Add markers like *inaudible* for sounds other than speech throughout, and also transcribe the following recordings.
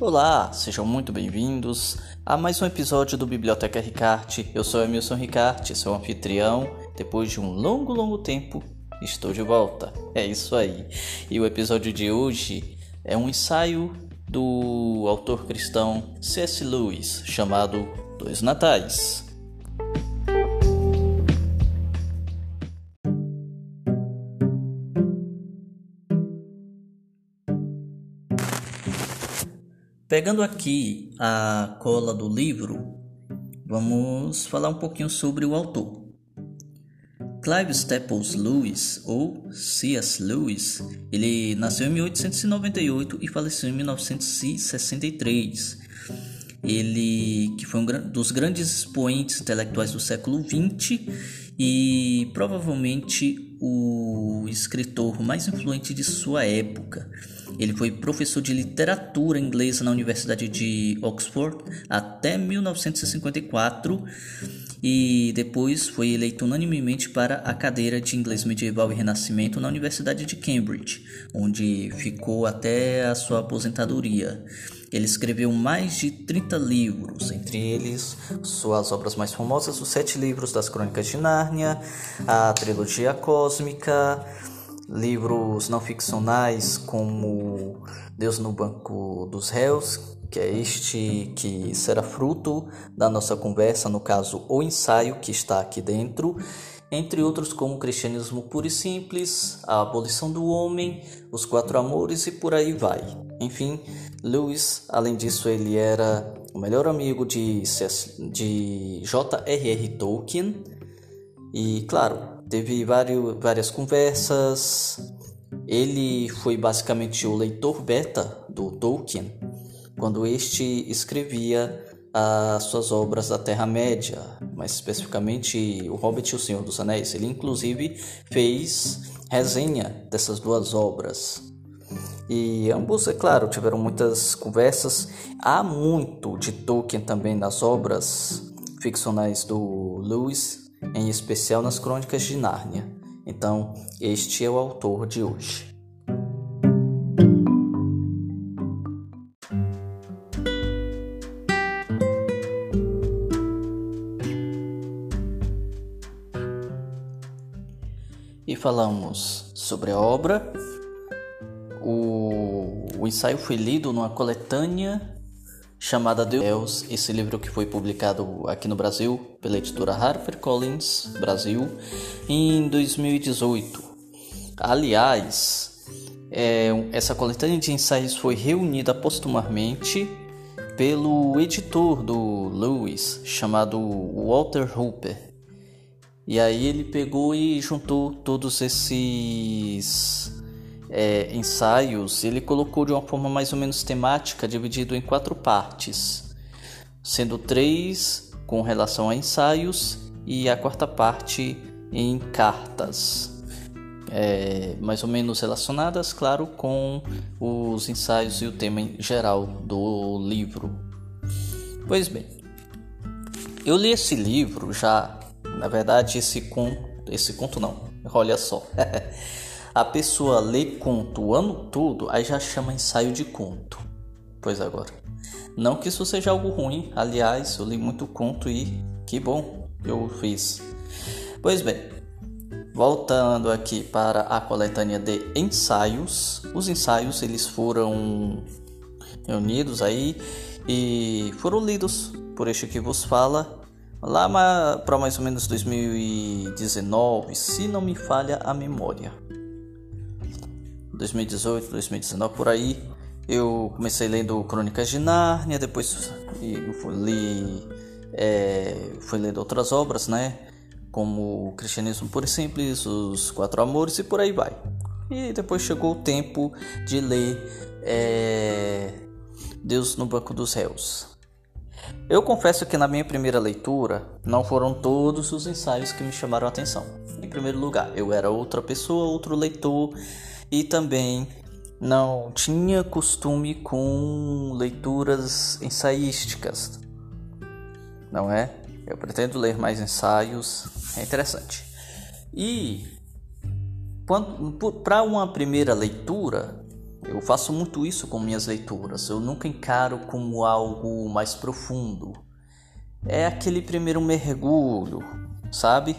Olá, sejam muito bem-vindos a mais um episódio do Biblioteca Ricarte. Eu sou Emilson Ricarte, seu anfitrião. Depois de um longo, longo tempo, estou de volta. É isso aí. E o episódio de hoje é um ensaio do autor cristão C.S. Lewis chamado Dois Natais. Pegando aqui a cola do livro, vamos falar um pouquinho sobre o autor. Clive Staples Lewis, ou C.S. Lewis, ele nasceu em 1898 e faleceu em 1963. Ele que foi um dos grandes expoentes intelectuais do século XX e provavelmente o escritor mais influente de sua época. Ele foi professor de literatura inglesa na Universidade de Oxford até 1954 e depois foi eleito unanimemente para a cadeira de inglês medieval e renascimento na Universidade de Cambridge, onde ficou até a sua aposentadoria. Ele escreveu mais de 30 livros, entre eles suas obras mais famosas, os sete livros das Crônicas de Nárnia, a trilogia cósmica, livros não ficcionais como Deus no Banco dos Réus, que é este que será fruto da nossa conversa, no caso, o ensaio que está aqui dentro, entre outros como o cristianismo puro e simples, a abolição do homem, os quatro amores e por aí vai. Enfim, Lewis, além disso, ele era o melhor amigo de, de J.R.R. Tolkien e, claro, teve vários, várias conversas. Ele foi basicamente o leitor beta do Tolkien quando este escrevia as suas obras da Terra-média, mais especificamente O Hobbit e o Senhor dos Anéis. Ele, inclusive, fez resenha dessas duas obras. E ambos, é claro, tiveram muitas conversas. Há muito de Tolkien também nas obras ficcionais do Lewis em especial nas Crônicas de Nárnia. Então, este é o autor de hoje. Falamos sobre a obra. O, o ensaio foi lido numa coletânea chamada Deus, esse livro que foi publicado aqui no Brasil pela editora HarperCollins Brasil em 2018. Aliás, é, essa coletânea de ensaios foi reunida postumamente pelo editor do Lewis, chamado Walter Hooper. E aí ele pegou e juntou todos esses é, ensaios, ele colocou de uma forma mais ou menos temática, dividido em quatro partes, sendo três com relação a ensaios e a quarta parte em cartas, é, mais ou menos relacionadas, claro, com os ensaios e o tema geral do livro. Pois bem, eu li esse livro já, na verdade, esse conto, esse conto não, olha só. *laughs* A pessoa lê conto o ano todo, aí já chama ensaio de conto. Pois agora. Não que isso seja algo ruim, aliás, eu li muito conto e que bom eu fiz. Pois bem, voltando aqui para a coletânea de ensaios. Os ensaios eles foram reunidos aí e foram lidos por este que vos fala lá para mais ou menos 2019, se não me falha a memória. 2018, 2019 por aí. Eu comecei lendo Crônicas de Nárnia, depois li, é, fui lendo outras obras, né? Como o Cristianismo Puro e Simples, Os Quatro Amores e por aí vai. E depois chegou o tempo de ler é, Deus no Banco dos Réus. Eu confesso que na minha primeira leitura não foram todos os ensaios que me chamaram a atenção. Em primeiro lugar, eu era outra pessoa, outro leitor e também não tinha costume com leituras ensaísticas, não é? Eu pretendo ler mais ensaios, é interessante. E para uma primeira leitura, Eu faço muito isso com minhas leituras. Eu nunca encaro como algo mais profundo. É aquele primeiro mergulho, sabe?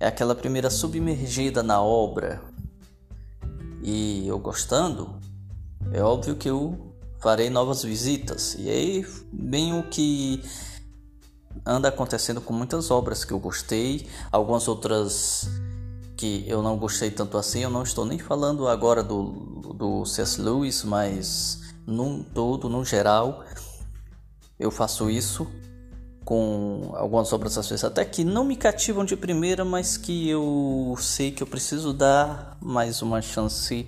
É aquela primeira submergida na obra. E eu gostando, é óbvio que eu farei novas visitas. E aí, bem o que anda acontecendo com muitas obras que eu gostei, algumas outras que eu não gostei tanto assim. Eu não estou nem falando agora do, do C.S. Lewis, mas num todo, no geral, eu faço isso com algumas obras às vezes até que não me cativam de primeira, mas que eu sei que eu preciso dar mais uma chance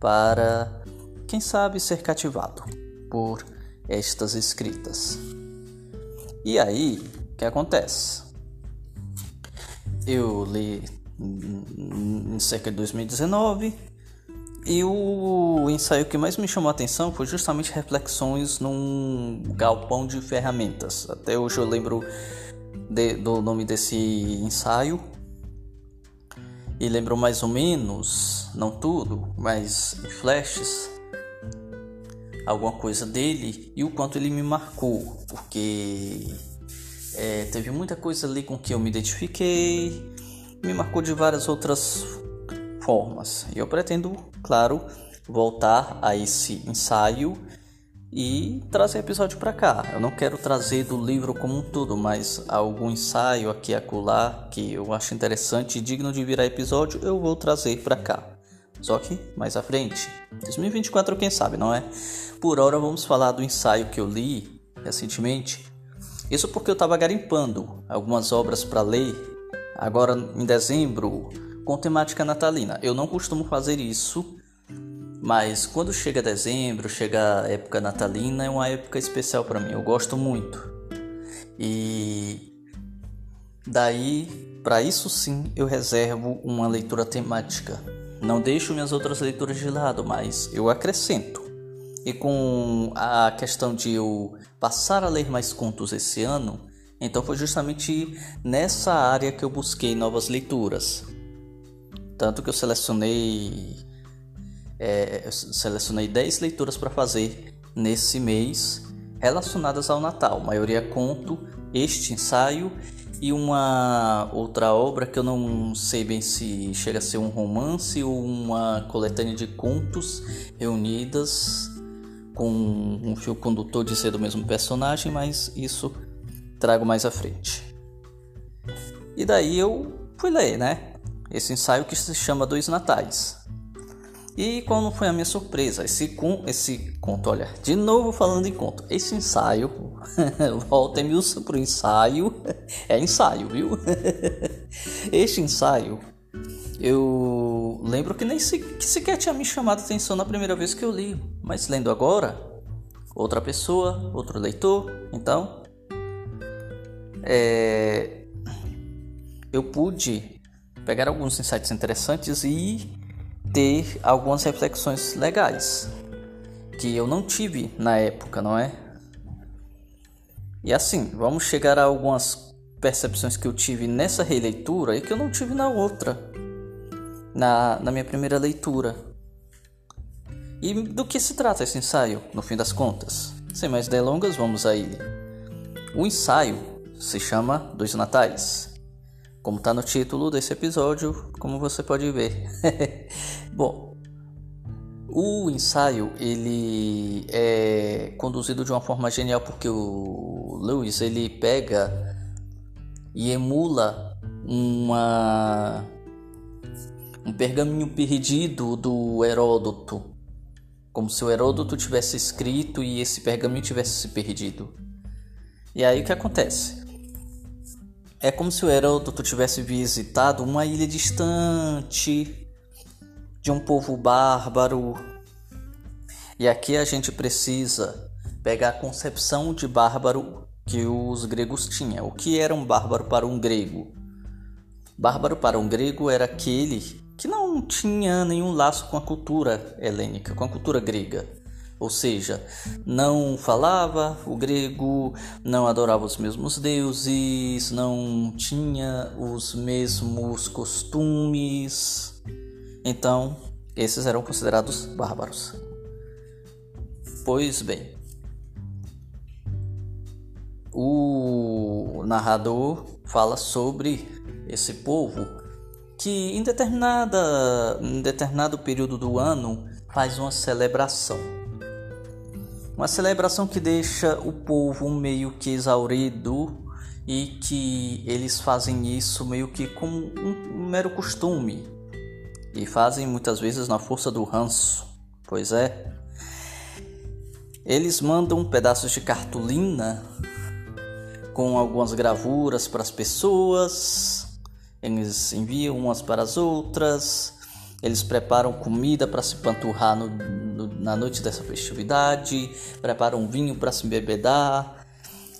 para, quem sabe, ser cativado por estas escritas. E aí, o que acontece? Eu li em cerca de 2019. E o ensaio que mais me chamou a atenção foi justamente reflexões num galpão de ferramentas. Até hoje eu lembro de, do nome desse ensaio. E lembro mais ou menos, não tudo, mas em flashes, alguma coisa dele e o quanto ele me marcou. Porque é, teve muita coisa ali com que eu me identifiquei me marcou de várias outras formas. E eu pretendo, claro, voltar a esse ensaio e trazer episódio para cá. Eu não quero trazer do livro como um todo, mas algum ensaio aqui acolá que eu acho interessante e digno de virar episódio, eu vou trazer para cá. Só que mais à frente, 2024 quem sabe, não é? Por hora vamos falar do ensaio que eu li recentemente. Isso porque eu estava garimpando algumas obras para ler agora em dezembro com temática natalina. Eu não costumo fazer isso, mas quando chega dezembro, chega a época natalina, é uma época especial para mim. Eu gosto muito. E daí, para isso sim, eu reservo uma leitura temática. Não deixo minhas outras leituras de lado, mas eu acrescento. E com a questão de eu passar a ler mais contos esse ano, então foi justamente nessa área que eu busquei novas leituras. Tanto que eu selecionei é, eu selecionei 10 leituras para fazer nesse mês relacionadas ao Natal, maioria conto, este ensaio e uma outra obra que eu não sei bem se chega a ser um romance ou uma coletânea de contos reunidas com um fio condutor de ser do mesmo personagem, mas isso trago mais à frente. E daí eu fui ler, né? Esse ensaio que se chama Dois Natais. E qual não foi a minha surpresa? Esse, com, esse conto, olha, de novo falando em conto, esse ensaio, *laughs* voltem-me para o ensaio, *laughs* é ensaio, viu? *laughs* este ensaio, eu lembro que nem se, que sequer tinha me chamado a atenção na primeira vez que eu li, mas lendo agora, outra pessoa, outro leitor, então é, eu pude pegar alguns insights interessantes e ter algumas reflexões legais que eu não tive na época, não é? E assim, vamos chegar a algumas percepções que eu tive nessa releitura e que eu não tive na outra, na, na minha primeira leitura. E do que se trata esse ensaio, no fim das contas? Sem mais delongas, vamos a ele. O ensaio se chama Dos Natais. Como está no título desse episódio, como você pode ver. *laughs* Bom, o ensaio ele é conduzido de uma forma genial porque o Lewis ele pega e emula uma um pergaminho perdido do Heródoto, como se o Heródoto tivesse escrito e esse pergaminho tivesse se perdido. E aí o que acontece? É como se o Heródoto tivesse visitado uma ilha distante de um povo bárbaro. E aqui a gente precisa pegar a concepção de bárbaro que os gregos tinham. O que era um bárbaro para um grego? Bárbaro para um grego era aquele que não tinha nenhum laço com a cultura helênica, com a cultura grega ou seja, não falava o grego, não adorava os mesmos deuses, não tinha os mesmos costumes. Então, esses eram considerados bárbaros. Pois bem, o narrador fala sobre esse povo que em, determinada, em determinado período do ano faz uma celebração. Uma celebração que deixa o povo meio que exaurido e que eles fazem isso meio que como um mero costume. E fazem muitas vezes na força do ranço. Pois é, eles mandam pedaços de cartolina com algumas gravuras para as pessoas, eles enviam umas para as outras, eles preparam comida para se panturrar no, no, na noite dessa festividade, preparam vinho para se bebedar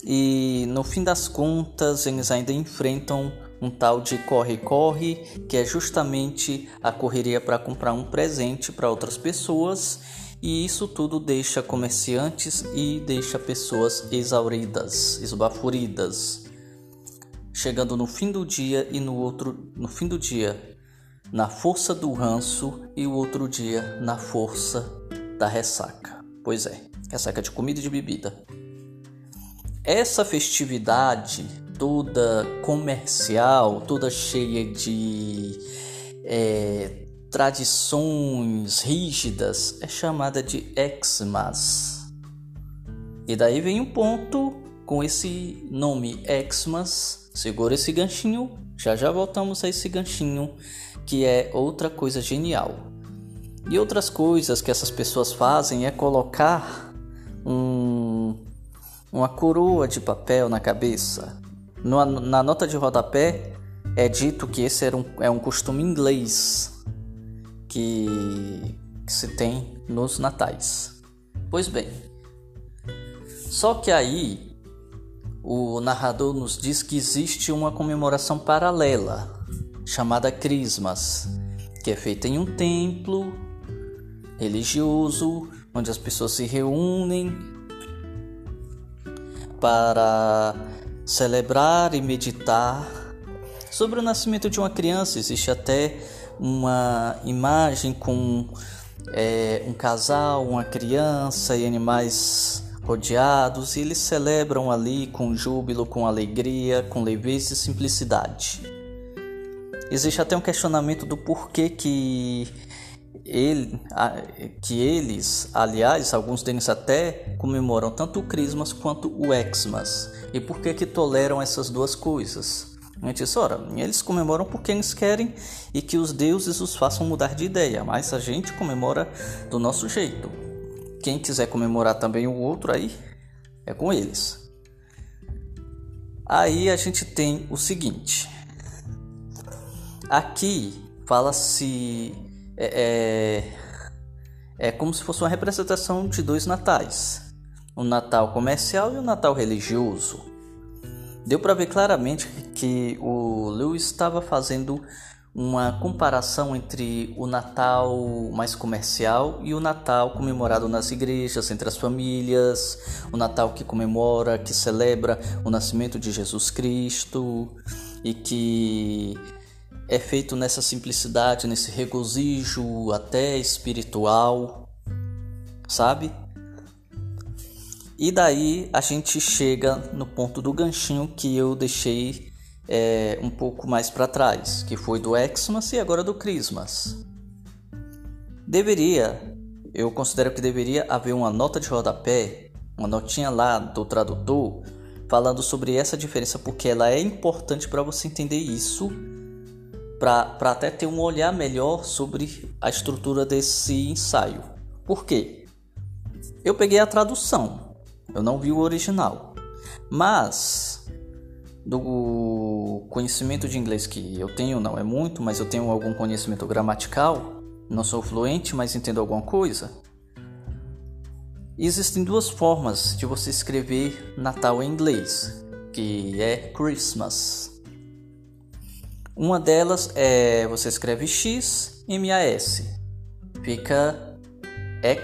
e no fim das contas eles ainda enfrentam um tal de corre-corre, que é justamente a correria para comprar um presente para outras pessoas e isso tudo deixa comerciantes e deixa pessoas exauridas, esbaforidas. Chegando no fim do dia e no outro no fim do dia na força do ranço e o outro dia na força da ressaca. Pois é, ressaca de comida e de bebida. Essa festividade toda comercial, toda cheia de é, tradições rígidas é chamada de Xmas. E daí vem um ponto com esse nome Xmas. Segura esse ganchinho, já já voltamos a esse ganchinho que é outra coisa genial. E outras coisas que essas pessoas fazem é colocar um, uma coroa de papel na cabeça. Na, na nota de rodapé é dito que esse era um, é um costume inglês que, que se tem nos natais. Pois bem, só que aí o narrador nos diz que existe uma comemoração paralela chamada Christmas, que é feita em um templo religioso onde as pessoas se reúnem para celebrar e meditar sobre o nascimento de uma criança. Existe até uma imagem com é, um casal, uma criança e animais rodeados, e eles celebram ali com júbilo, com alegria, com leveza e simplicidade. Existe até um questionamento do porquê que ele, que eles, aliás, alguns deles até comemoram tanto o Christmas quanto o Xmas. E por que que toleram essas duas coisas? Antes, ora, eles comemoram porque eles querem e que os deuses os façam mudar de ideia, mas a gente comemora do nosso jeito. Quem quiser comemorar também o outro aí, é com eles. Aí a gente tem o seguinte: aqui fala-se. É, é, é como se fosse uma representação de dois natais: o Natal comercial e o Natal religioso. Deu para ver claramente que o Lewis estava fazendo uma comparação entre o Natal mais comercial e o Natal comemorado nas igrejas, entre as famílias, o Natal que comemora, que celebra o nascimento de Jesus Cristo e que é feito nessa simplicidade, nesse regozijo até espiritual, sabe? E daí a gente chega no ponto do ganchinho que eu deixei é, um pouco mais para trás, que foi do Xmas e agora do Christmas. Deveria, eu considero que deveria haver uma nota de rodapé, uma notinha lá do tradutor, falando sobre essa diferença, porque ela é importante para você entender isso, para até ter um olhar melhor sobre a estrutura desse ensaio. Por quê? Eu peguei a tradução, eu não vi o original. Mas do conhecimento de inglês que eu tenho não é muito, mas eu tenho algum conhecimento gramatical. Não sou fluente, mas entendo alguma coisa. Existem duas formas de você escrever Natal em inglês, que é Christmas. Uma delas é você escreve X M A S. Fica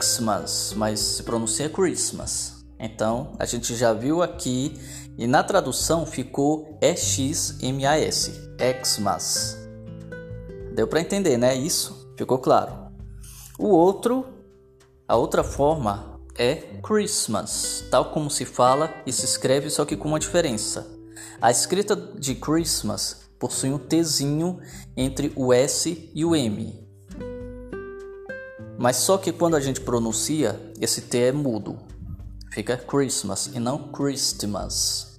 Xmas, mas se pronuncia Christmas. Então, a gente já viu aqui e na tradução ficou EXMAS, Xmas. Deu para entender, né? Isso ficou claro. O outro, a outra forma é Christmas, tal como se fala e se escreve, só que com uma diferença. A escrita de Christmas possui um Tzinho entre o S e o M. Mas só que quando a gente pronuncia, esse T é mudo. Fica Christmas e não Christmas.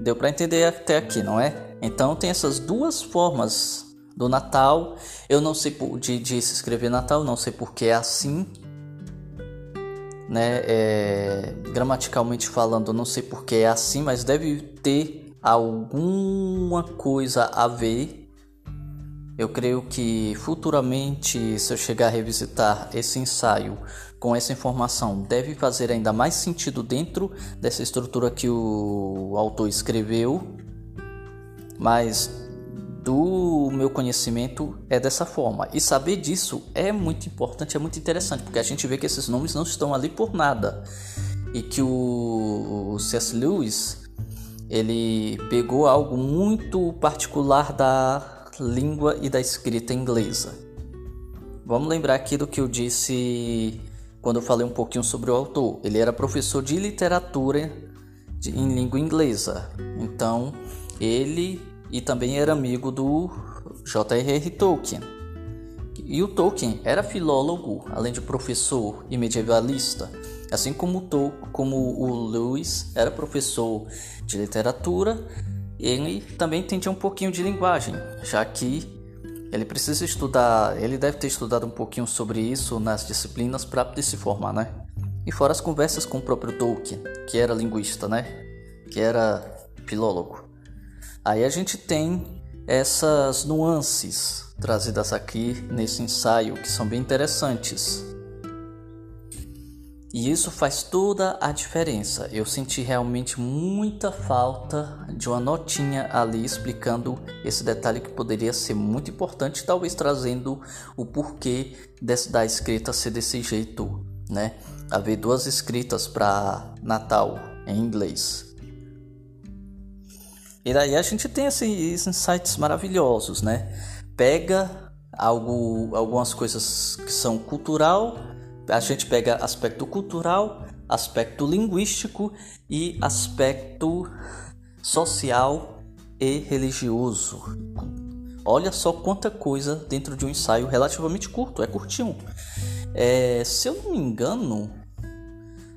Deu para entender até aqui, não é? Então tem essas duas formas do Natal. Eu não sei por, de, de se escrever Natal, não sei porque é assim. Né? É, gramaticalmente falando, não sei porque é assim, mas deve ter alguma coisa a ver. Eu creio que futuramente, se eu chegar a revisitar esse ensaio com essa informação, deve fazer ainda mais sentido dentro dessa estrutura que o autor escreveu. Mas do meu conhecimento é dessa forma. E saber disso é muito importante, é muito interessante, porque a gente vê que esses nomes não estão ali por nada. E que o, C.S. Lewis ele pegou algo muito particular da língua e da escrita inglesa. Vamos lembrar aqui do que eu disse quando eu falei um pouquinho sobre o autor. Ele era professor de literatura de, em língua inglesa. Então, ele e também era amigo do J.R.R. Tolkien. E o Tolkien era filólogo, além de professor e medievalista, assim como, Tol como o Lewis era professor de literatura, ele também entendia um pouquinho de linguagem, já que ele precisa estudar, ele deve ter estudado um pouquinho sobre isso nas disciplinas para poder se formar, né? E fora as conversas com o próprio Tolkien, que era linguista, né? Que era filólogo. Aí a gente tem essas nuances trazidas aqui nesse ensaio que são bem interessantes. E isso faz toda a diferença. Eu senti realmente muita falta de uma notinha ali explicando esse detalhe que poderia ser muito importante, talvez trazendo o porquê desse, da escrita ser desse jeito, né? Haver duas escritas para Natal em inglês. E daí a gente tem esses insights maravilhosos, né? Pega algo, algumas coisas que são cultural, a gente pega aspecto cultural, aspecto linguístico e aspecto social e religioso. Olha só quanta coisa dentro de um ensaio relativamente curto, é curtinho. É, se eu não me engano,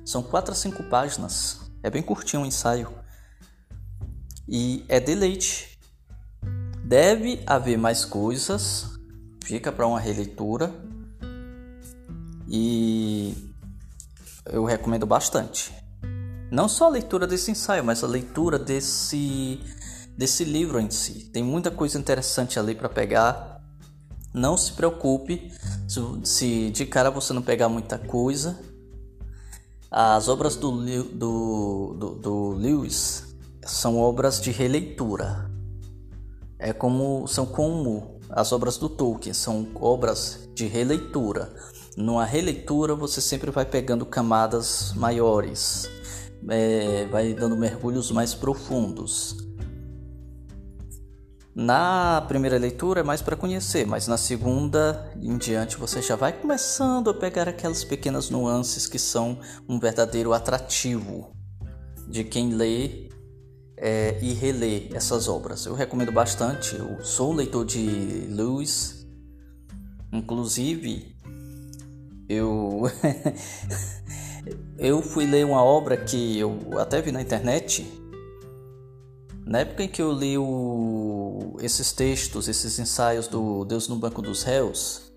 são 4 a 5 páginas. É bem curtinho o ensaio e é deleite. Deve haver mais coisas, fica para uma releitura e eu recomendo bastante. Não só a leitura desse ensaio, mas a leitura desse desse livro em si. Tem muita coisa interessante ali para pegar. Não se preocupe se, se, de cara você não pegar muita coisa. As obras do, do, do, do Lewis são obras de releitura. É como são como as obras do Tolkien, são obras de releitura. Numa releitura você sempre vai pegando camadas maiores, é, vai dando mergulhos mais profundos. Na primeira leitura é mais para conhecer, mas na segunda em diante você já vai começando a pegar aquelas pequenas nuances que são um verdadeiro atrativo de quem lê é, e reler essas obras. Eu recomendo bastante. Eu sou leitor de Lewis, inclusive eu *laughs* eu fui ler uma obra que eu até vi na internet. Na época em que eu li o, esses textos, esses ensaios do Deus no Banco dos Réus,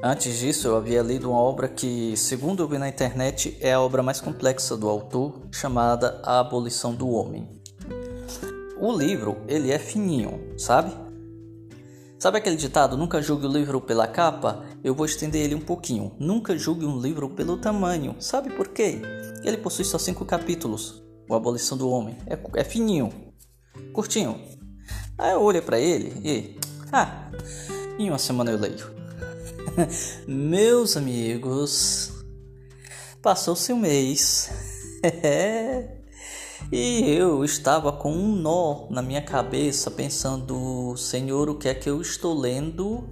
antes disso eu havia lido uma obra que, segundo eu vi na internet, é a obra mais complexa do autor, chamada A Abolição do Homem. O livro, ele é fininho, sabe? Sabe aquele ditado, nunca julgue o livro pela capa? Eu vou estender ele um pouquinho. Nunca julgue um livro pelo tamanho. Sabe por quê? Ele possui só cinco capítulos. O Abolição do Homem. É, é fininho. Curtinho. Aí eu olhei para ele e... Ah, em uma semana eu leio. *laughs* Meus amigos... Passou-se um mês. *laughs* E eu estava com um nó na minha cabeça, pensando: Senhor, o que é que eu estou lendo?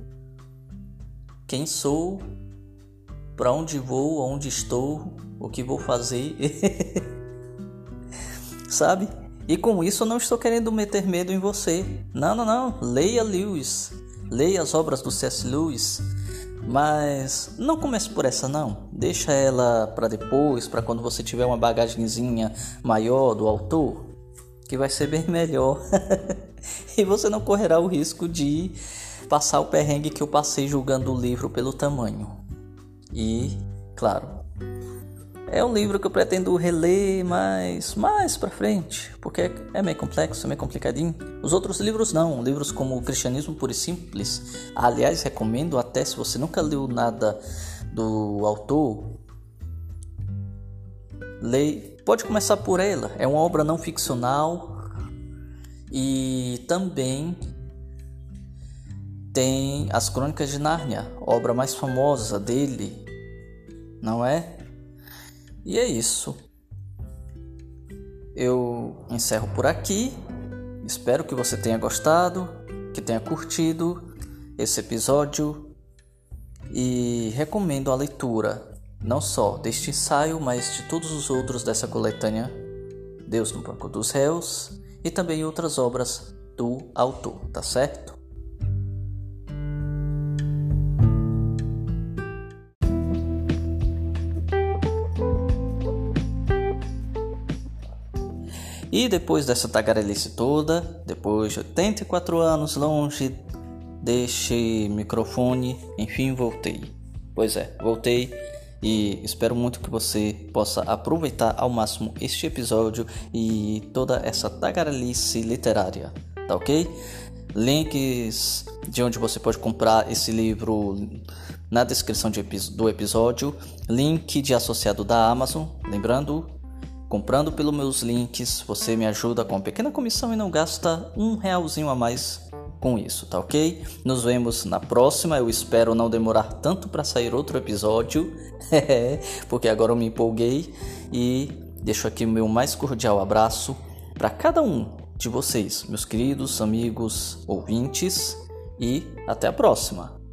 Quem sou? para onde vou, onde estou, o que vou fazer. *laughs* Sabe? E com isso eu não estou querendo meter medo em você. Não, não, não. Leia Lewis. Leia as obras do C.S. Lewis. Mas não comece por essa não. Deixa ela para depois, para quando você tiver uma bagagenzinha maior do autor, que vai ser bem *laughs* melhor. e você não correrá o risco de passar o perrengue que eu passei julgando o livro pelo tamanho. E, claro, é um livro que eu pretendo reler mais, mais pra frente, porque é meio complexo, é meio complicadinho. Os outros livros não, livros como o Cristianismo Puro e Simples. Aliás, recomendo até se você nunca leu nada do autor, leia, pode começar por ela. É uma obra não ficcional e também tem As Crônicas de Nárnia, obra mais famosa dele, não é? E é isso. Eu encerro por aqui. Espero que você tenha gostado, que tenha curtido esse episódio e recomendo a leitura não só deste ensaio, mas de todos os outros dessa coletânea Deus no Banco dos Réus e também outras obras do autor, tá certo? E depois dessa tagarelice toda, depois de 84 anos longe deste microfone, enfim voltei. Pois é, voltei e espero muito que você possa aproveitar ao máximo este episódio e toda essa tagarelice literária, tá ok? Links de onde você pode comprar esse livro na descrição de, do episódio, link de associado da Amazon, lembrando Comprando pelos meus links, você me ajuda com pequena comissão e não gasta um realzinho a mais com isso, tá ok? Nos vemos na próxima. Eu espero não demorar tanto para sair outro episódio, *laughs* porque agora eu me empolguei e deixo aqui meu mais cordial abraço para cada um de vocês, meus queridos amigos ouvintes, e até a próxima.